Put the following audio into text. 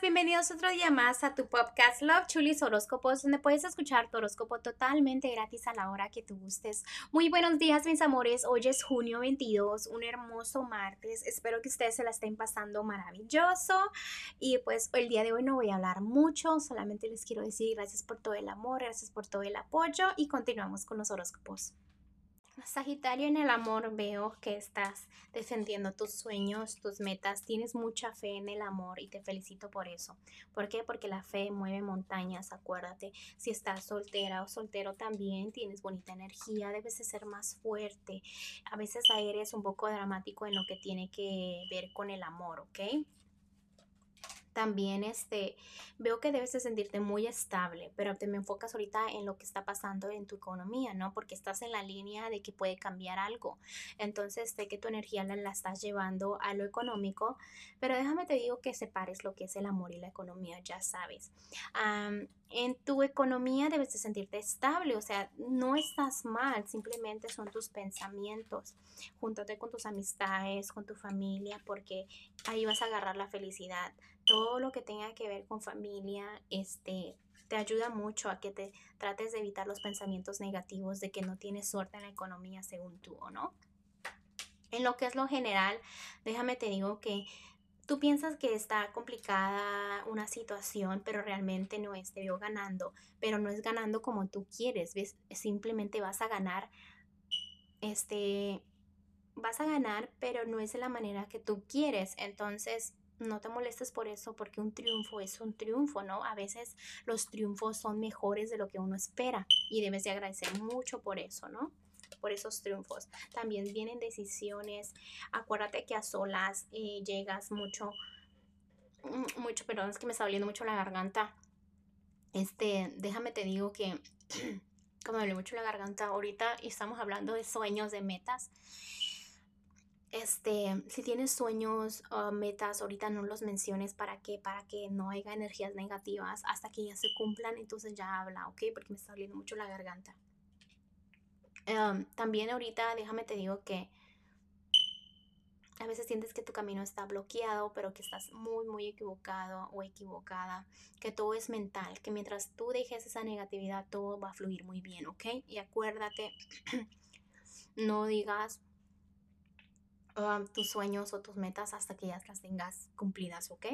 bienvenidos otro día más a tu podcast Love Chulis Horóscopos, donde puedes escuchar tu horóscopo totalmente gratis a la hora que tú gustes. Muy buenos días, mis amores. Hoy es junio 22, un hermoso martes. Espero que ustedes se la estén pasando maravilloso. Y pues el día de hoy no voy a hablar mucho, solamente les quiero decir gracias por todo el amor, gracias por todo el apoyo y continuamos con los horóscopos. Sagitario, en el amor veo que estás defendiendo tus sueños, tus metas, tienes mucha fe en el amor y te felicito por eso. ¿Por qué? Porque la fe mueve montañas, acuérdate. Si estás soltera o soltero también, tienes bonita energía, debes de ser más fuerte. A veces eres un poco dramático en lo que tiene que ver con el amor, ¿ok? También este, veo que debes de sentirte muy estable, pero te me enfocas ahorita en lo que está pasando en tu economía, ¿no? Porque estás en la línea de que puede cambiar algo. Entonces, sé que tu energía la, estás llevando a lo económico, pero déjame te digo que separes lo que es el amor y la economía, ya sabes. en tu economía debes de sentirte estable, o sea, no estás mal, simplemente son tus pensamientos. Júntate con tus amistades, con tu familia, porque ahí vas a agarrar la felicidad todo lo que tenga que ver con familia, este, te ayuda mucho a que te trates de evitar los pensamientos negativos de que no tienes suerte en la economía según tú o no. En lo que es lo general, déjame te digo que tú piensas que está complicada una situación, pero realmente no es, te veo ganando, pero no es ganando como tú quieres, ¿ves? Simplemente vas a ganar, este, vas a ganar, pero no es de la manera que tú quieres, entonces no te molestes por eso, porque un triunfo es un triunfo, ¿no? A veces los triunfos son mejores de lo que uno espera y debes de agradecer mucho por eso, ¿no? Por esos triunfos. También vienen decisiones. Acuérdate que a solas eh, llegas mucho, mm, mucho, perdón, es que me está doliendo mucho la garganta. Este, déjame te digo que, como me duele mucho la garganta, ahorita estamos hablando de sueños, de metas este, si tienes sueños o metas, ahorita no los menciones para que, para que no haya energías negativas hasta que ya se cumplan, entonces ya habla, ¿ok? Porque me está doliendo mucho la garganta. Em, también ahorita, déjame te digo que a veces sientes que tu camino está bloqueado, pero que estás muy, muy equivocado o equivocada, que todo es mental, que mientras tú dejes esa negatividad, todo va a fluir muy bien, ¿ok? Y acuérdate, no digas tus sueños o tus metas hasta que ya las tengas cumplidas, ¿ok?